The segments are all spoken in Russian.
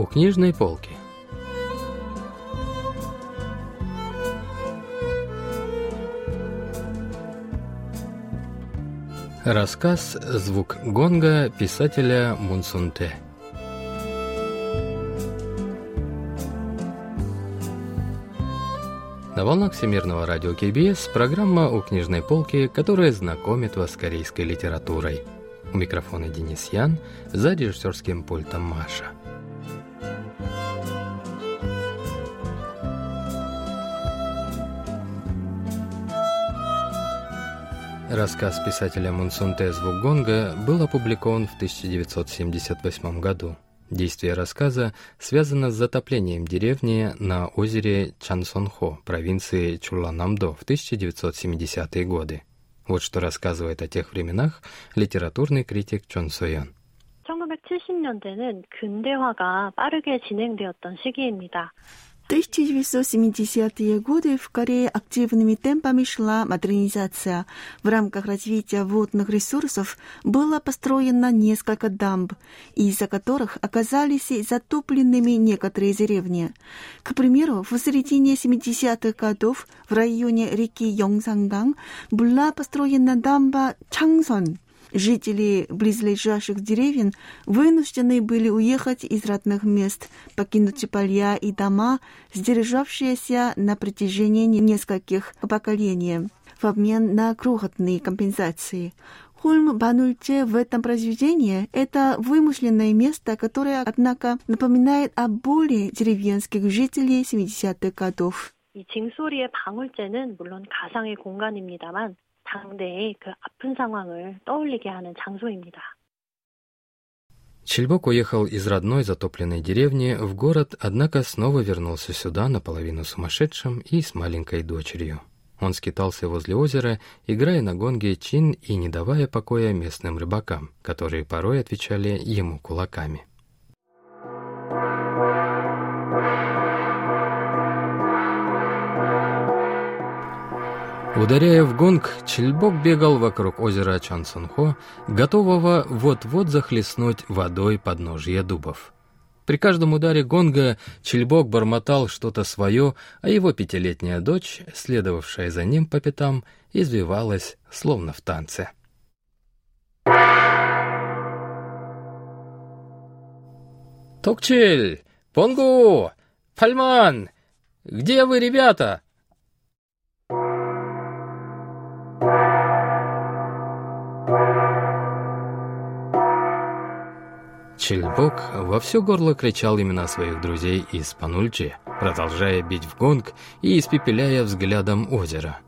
у книжной полки. Рассказ «Звук гонга» писателя Мунсунте. На волнах Всемирного радио КБС программа «У книжной полки», которая знакомит вас с корейской литературой. У микрофона Денис Ян, за режиссерским пультом Маша. Рассказ писателя Мунсунте «Звук гонга» был опубликован в 1978 году. Действие рассказа связано с затоплением деревни на озере Чансонхо, провинции Чуланамдо в 1970-е годы. Вот что рассказывает о тех временах литературный критик Чон Сойон. 1970년대는 근대화가 빠르게 진행되었던 시기입니다. 1970-е годы в Корее активными темпами шла модернизация. В рамках развития водных ресурсов было построено несколько дамб, из-за которых оказались затопленными некоторые деревни. К примеру, в середине 70-х годов в районе реки Йонсанган была построена дамба Чангсон – Жители близлежащих деревень вынуждены были уехать из родных мест, покинуть поля и дома, сдержавшиеся на протяжении нескольких поколений в обмен на крохотные компенсации. Хульм Банульче в этом произведении – это вымышленное место, которое, однако, напоминает о боли деревенских жителей 70-х годов. 이 징소리의 방울제는 물론 가상의 공간입니다만 당대의 그 아픈 상황을 떠올리게 하는 장소입니다. Чельбок уехал из родной затопленной деревни в город, однако снова вернулся сюда наполовину сумасшедшим и с маленькой дочерью. Он скитался возле озера, играя на гонге чин и не давая покоя местным рыбакам, которые порой отвечали ему кулаками. Ударяя в гонг, Чельбок бегал вокруг озера Чансонхо, готового вот-вот захлестнуть водой подножье дубов. При каждом ударе гонга Чельбок бормотал что-то свое, а его пятилетняя дочь, следовавшая за ним по пятам, извивалась, словно в танце. «Токчель! Понгу! Пальман! Где вы, ребята?» Чельбок во все горло кричал имена своих друзей из Панульчи, продолжая бить в гонг и испепеляя взглядом озера.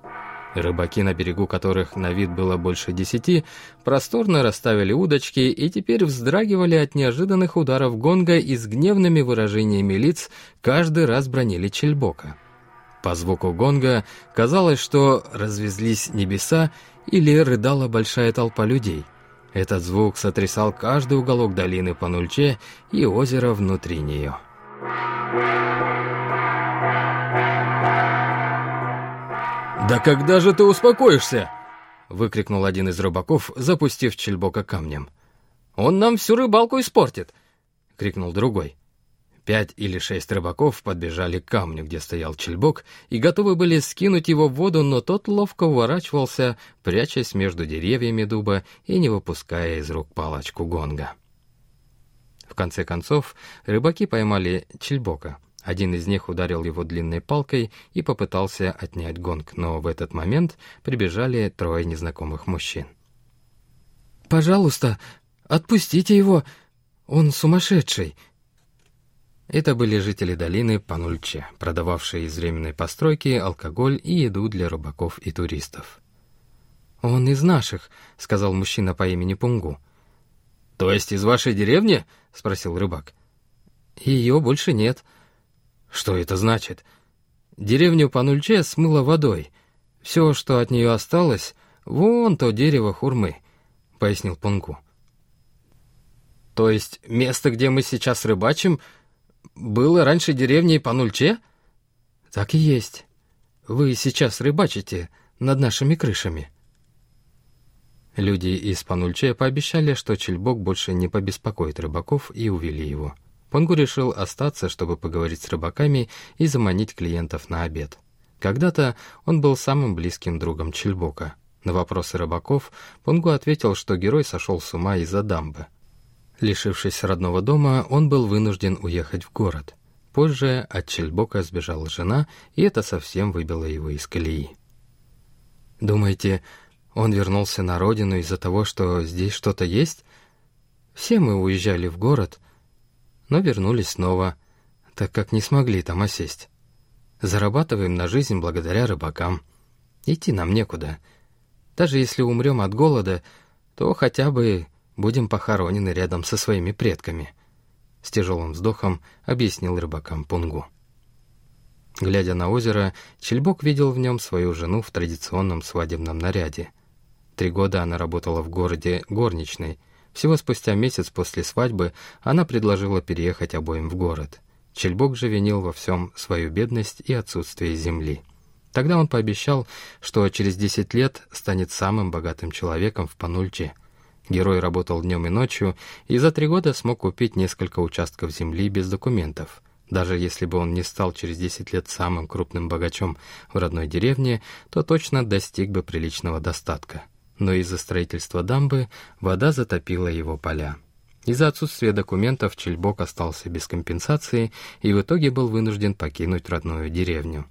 Рыбаки, на берегу которых на вид было больше десяти, просторно расставили удочки и теперь вздрагивали от неожиданных ударов гонга и с гневными выражениями лиц каждый раз бронили Чельбока. По звуку гонга казалось, что развезлись небеса или рыдала большая толпа людей. Этот звук сотрясал каждый уголок долины по Нульче и озеро внутри нее. «Да когда же ты успокоишься?» — выкрикнул один из рыбаков, запустив Чельбока камнем. «Он нам всю рыбалку испортит!» — крикнул другой. Пять или шесть рыбаков подбежали к камню, где стоял чельбок, и готовы были скинуть его в воду, но тот ловко уворачивался, прячась между деревьями дуба и не выпуская из рук палочку гонга. В конце концов, рыбаки поймали чельбока. Один из них ударил его длинной палкой и попытался отнять гонг, но в этот момент прибежали трое незнакомых мужчин. «Пожалуйста, отпустите его! Он сумасшедший!» Это были жители долины Панульче, продававшие из временной постройки алкоголь и еду для рыбаков и туристов. «Он из наших», — сказал мужчина по имени Пунгу. «То есть из вашей деревни?» — спросил рыбак. «Ее больше нет». «Что это значит?» «Деревню Панульче смыло водой. Все, что от нее осталось, вон то дерево хурмы», — пояснил Пунгу. «То есть место, где мы сейчас рыбачим, — было раньше деревней Панульче? Так и есть. Вы сейчас рыбачите над нашими крышами. Люди из Панульче пообещали, что Чельбок больше не побеспокоит рыбаков и увели его. Понгу решил остаться, чтобы поговорить с рыбаками и заманить клиентов на обед. Когда-то он был самым близким другом Чельбока. На вопросы рыбаков Понгу ответил, что герой сошел с ума из-за дамбы. Лишившись родного дома, он был вынужден уехать в город. Позже от Чельбока сбежала жена, и это совсем выбило его из колеи. Думаете, он вернулся на родину из-за того, что здесь что-то есть? Все мы уезжали в город, но вернулись снова, так как не смогли там осесть. Зарабатываем на жизнь благодаря рыбакам. Идти нам некуда. Даже если умрем от голода, то хотя бы будем похоронены рядом со своими предками», — с тяжелым вздохом объяснил рыбакам Пунгу. Глядя на озеро, Чельбок видел в нем свою жену в традиционном свадебном наряде. Три года она работала в городе горничной. Всего спустя месяц после свадьбы она предложила переехать обоим в город — Чельбок же винил во всем свою бедность и отсутствие земли. Тогда он пообещал, что через 10 лет станет самым богатым человеком в Панульче. Герой работал днем и ночью, и за три года смог купить несколько участков земли без документов. Даже если бы он не стал через 10 лет самым крупным богачом в родной деревне, то точно достиг бы приличного достатка. Но из-за строительства дамбы вода затопила его поля. Из-за отсутствия документов Чельбок остался без компенсации и в итоге был вынужден покинуть родную деревню.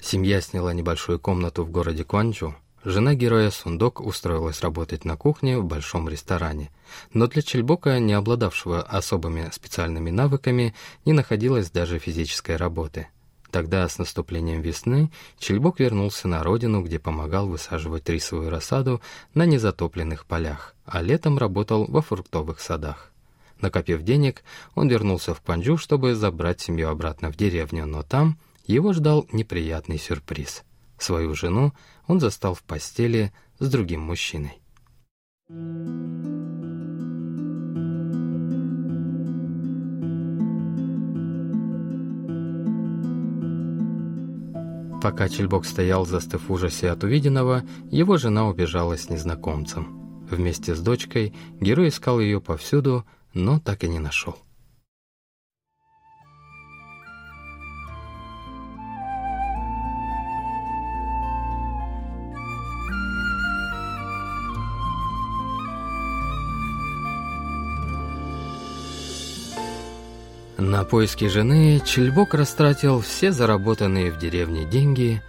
Семья сняла небольшую комнату в городе Куанчжу. Жена героя Сундок устроилась работать на кухне в большом ресторане. Но для Чельбока, не обладавшего особыми специальными навыками, не находилось даже физической работы. Тогда, с наступлением весны, Чельбок вернулся на родину, где помогал высаживать рисовую рассаду на незатопленных полях, а летом работал во фруктовых садах. Накопив денег, он вернулся в Кванджу, чтобы забрать семью обратно в деревню, но там его ждал неприятный сюрприз. Свою жену он застал в постели с другим мужчиной. Пока Чельбок стоял, застыв в ужасе от увиденного, его жена убежала с незнакомцем. Вместе с дочкой герой искал ее повсюду, но так и не нашел. На поиски жены Чельбок растратил все заработанные в деревне деньги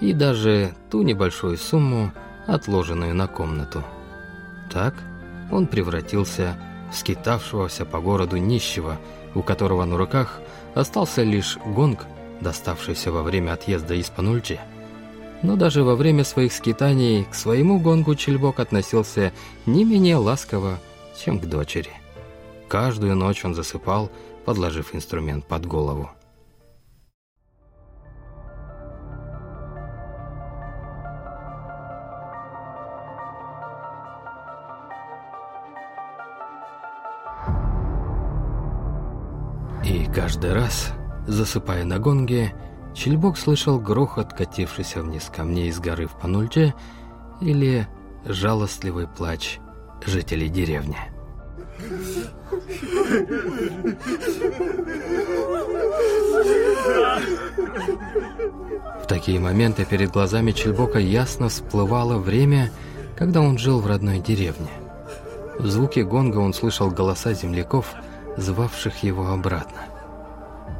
и даже ту небольшую сумму, отложенную на комнату. Так он превратился скитавшегося по городу нищего, у которого на руках остался лишь гонг, доставшийся во время отъезда из Панульчи. Но даже во время своих скитаний к своему гонгу Чельбок относился не менее ласково, чем к дочери. Каждую ночь он засыпал, подложив инструмент под голову. Каждый раз, засыпая на гонге, Чельбок слышал грохот, катившийся вниз камней из горы в Панульче, или жалостливый плач жителей деревни. В такие моменты перед глазами Чельбока ясно всплывало время, когда он жил в родной деревне. В звуке гонга он слышал голоса земляков, звавших его обратно.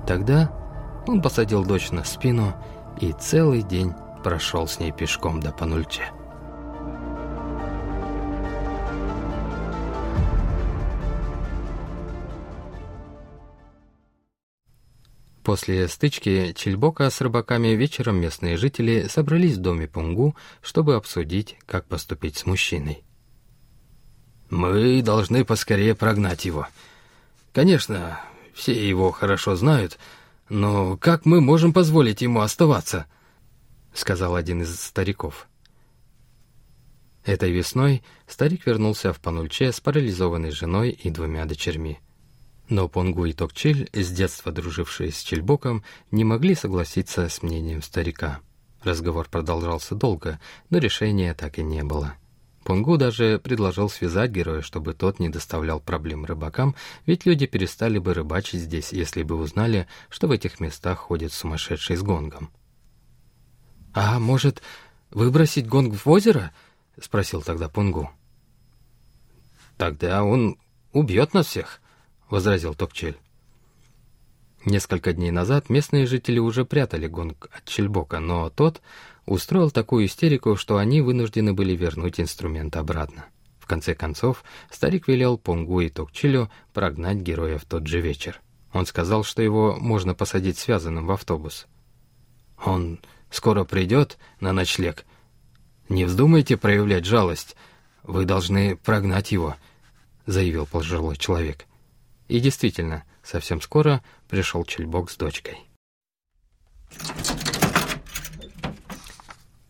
Тогда он посадил дочь на спину и целый день прошел с ней пешком до Панульче. После стычки Чельбока с рыбаками вечером местные жители собрались в доме Пунгу, чтобы обсудить, как поступить с мужчиной. «Мы должны поскорее прогнать его. Конечно, все его хорошо знают, но как мы можем позволить ему оставаться?» — сказал один из стариков. Этой весной старик вернулся в Панульче с парализованной женой и двумя дочерьми. Но Понгу и Токчиль, с детства дружившие с Чельбоком, не могли согласиться с мнением старика. Разговор продолжался долго, но решения так и не было. Пунгу даже предложил связать героя, чтобы тот не доставлял проблем рыбакам, ведь люди перестали бы рыбачить здесь, если бы узнали, что в этих местах ходит сумасшедший с гонгом. «А может, выбросить гонг в озеро?» — спросил тогда Пунгу. «Тогда он убьет нас всех», — возразил Токчель. Несколько дней назад местные жители уже прятали гонг от Чельбока, но тот устроил такую истерику, что они вынуждены были вернуть инструмент обратно. В конце концов, старик велел Понгу и Токчилю прогнать героя в тот же вечер. Он сказал, что его можно посадить связанным в автобус. «Он скоро придет на ночлег. Не вздумайте проявлять жалость. Вы должны прогнать его», — заявил пожилой человек. И действительно, совсем скоро пришел Чельбок с дочкой.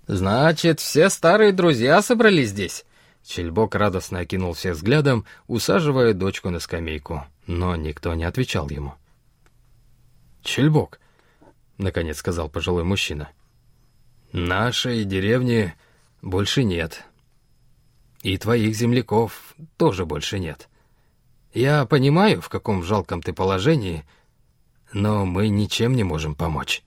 «Значит, все старые друзья собрались здесь?» Чельбок радостно окинул всех взглядом, усаживая дочку на скамейку, но никто не отвечал ему. «Чельбок», — наконец сказал пожилой мужчина, — «нашей деревни больше нет. И твоих земляков тоже больше нет. Я понимаю, в каком жалком ты положении, но мы ничем не можем помочь».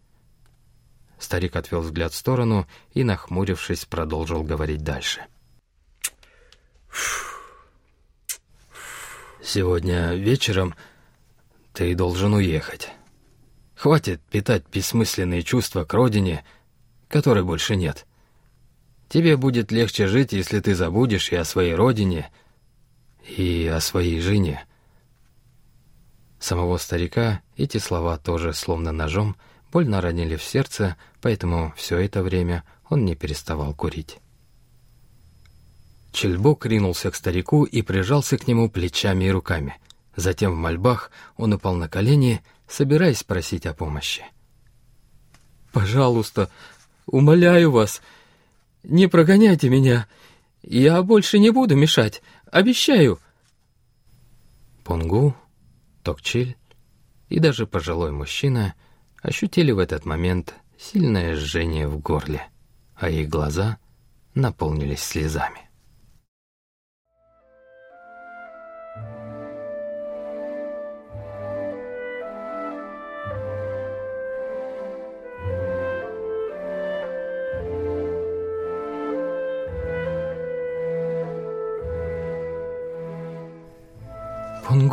Старик отвел взгляд в сторону и, нахмурившись, продолжил говорить дальше. «Сегодня вечером ты должен уехать. Хватит питать бессмысленные чувства к родине, которой больше нет. Тебе будет легче жить, если ты забудешь и о своей родине, и о своей жене». Самого старика эти слова тоже словно ножом – больно ранили в сердце, поэтому все это время он не переставал курить. Чельбок ринулся к старику и прижался к нему плечами и руками. Затем в мольбах он упал на колени, собираясь просить о помощи. «Пожалуйста, умоляю вас, не прогоняйте меня. Я больше не буду мешать, обещаю!» Пунгу, Токчиль и даже пожилой мужчина — ощутили в этот момент сильное жжение в горле, а их глаза наполнились слезами.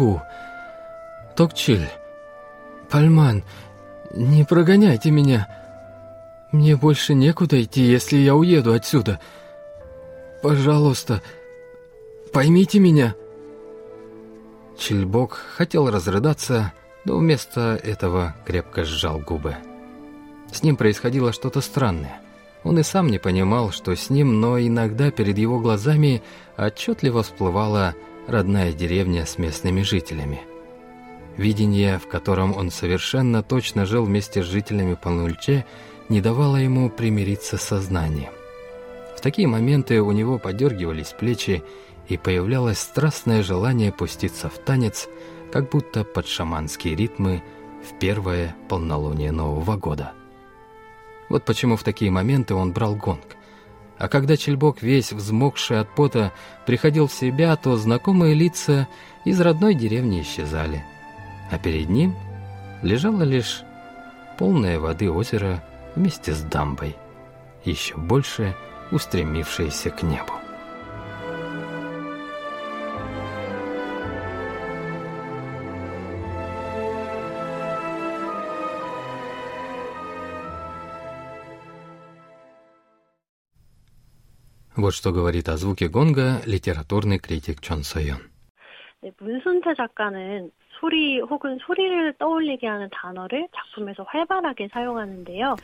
Пунгу, Токчиль, Пальман — «Не прогоняйте меня. Мне больше некуда идти, если я уеду отсюда. Пожалуйста, поймите меня». Чельбок хотел разрыдаться, но вместо этого крепко сжал губы. С ним происходило что-то странное. Он и сам не понимал, что с ним, но иногда перед его глазами отчетливо всплывала родная деревня с местными жителями. Видение, в котором он совершенно точно жил вместе с жителями Панульче, не давало ему примириться с сознанием. В такие моменты у него подергивались плечи, и появлялось страстное желание пуститься в танец, как будто под шаманские ритмы в первое полнолуние Нового года. Вот почему в такие моменты он брал гонг. А когда Чельбок, весь взмокший от пота, приходил в себя, то знакомые лица из родной деревни исчезали – а перед ним лежало лишь полное воды озеро вместе с дамбой, еще больше устремившееся к небу. Вот что говорит о звуке гонга литературный критик Чон Сойон. 네, 문순태 작가는 소리 혹은 소리를 떠올리게 하는 단어를 작품에서 활발하게 사용하는데요.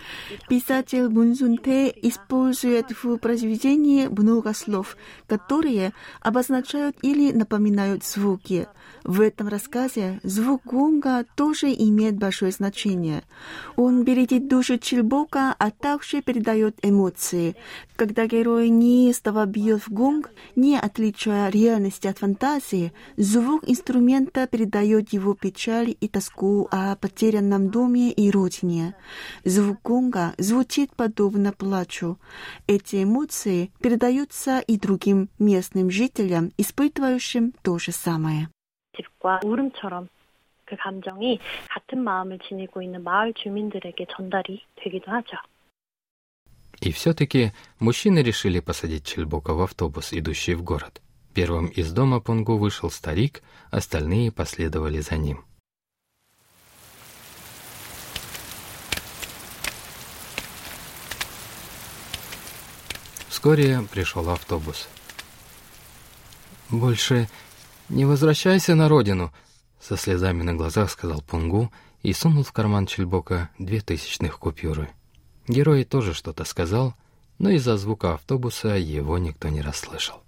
Писатель Мунзунте использует в произведении много слов, которые обозначают или напоминают звуки. В этом рассказе звук гонга тоже имеет большое значение. Он бередит душу Чильбока, а также передает эмоции. Когда герой неистово бьет в гонг, не отличая реальности от фантазии, звук инструмента передает передает его печаль и тоску о потерянном доме и родине. Звук гонга звучит подобно плачу. Эти эмоции передаются и другим местным жителям, испытывающим то же самое. 집과 울음처럼 그 감정이 같은 마음을 지니고 있는 마을 주민들에게 전달이 되기도 하죠. И все-таки мужчины решили посадить Чельбока в автобус, идущий в город. Первым из дома Пунгу вышел старик, остальные последовали за ним. Вскоре пришел автобус. «Больше не возвращайся на родину», — со слезами на глазах сказал Пунгу и сунул в карман Чельбока две тысячных купюры. Герой тоже что-то сказал, но из-за звука автобуса его никто не расслышал.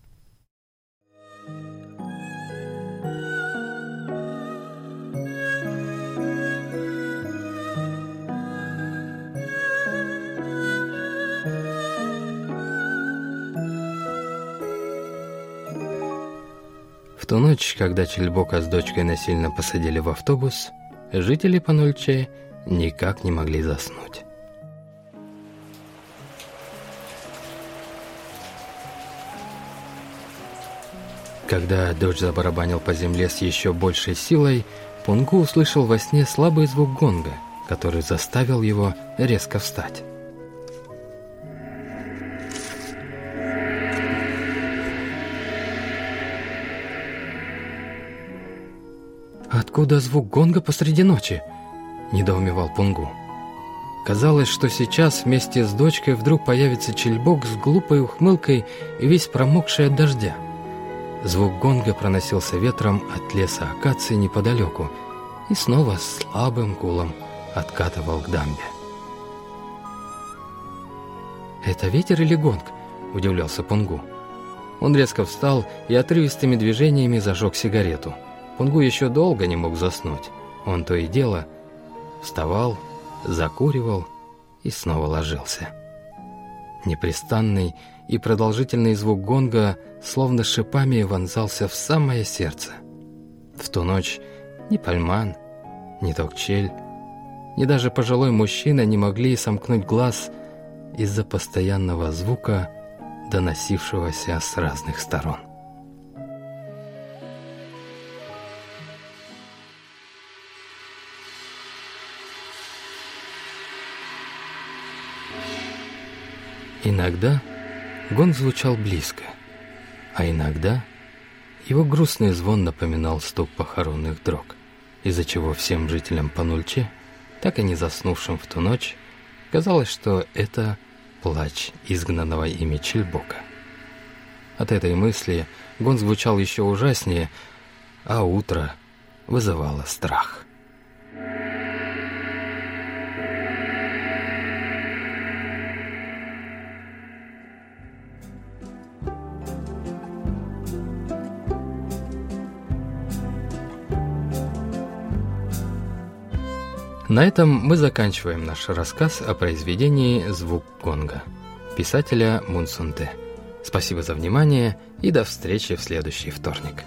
Ту ночь, когда Чельбока с дочкой насильно посадили в автобус, жители Панульче никак не могли заснуть. Когда дождь забарабанил по земле с еще большей силой, Пунгу услышал во сне слабый звук гонга, который заставил его резко встать. «Откуда звук гонга посреди ночи?» – недоумевал Пунгу. Казалось, что сейчас вместе с дочкой вдруг появится чельбок с глупой ухмылкой и весь промокший от дождя. Звук гонга проносился ветром от леса акации неподалеку и снова слабым гулом откатывал к дамбе. «Это ветер или гонг?» – удивлялся Пунгу. Он резко встал и отрывистыми движениями зажег сигарету. Пунгу еще долго не мог заснуть. Он то и дело вставал, закуривал и снова ложился. Непрестанный и продолжительный звук гонга словно шипами вонзался в самое сердце. В ту ночь ни Пальман, ни Токчель, ни даже пожилой мужчина не могли сомкнуть глаз из-за постоянного звука, доносившегося с разных сторон. Иногда гон звучал близко, а иногда его грустный звон напоминал стук похоронных дрог, из-за чего всем жителям Панульче, так и не заснувшим в ту ночь, казалось, что это плач изгнанного ими Чельбока. От этой мысли гон звучал еще ужаснее, а утро вызывало страх. На этом мы заканчиваем наш рассказ о произведении «Звук гонга» писателя Мунсунте. Спасибо за внимание и до встречи в следующий вторник.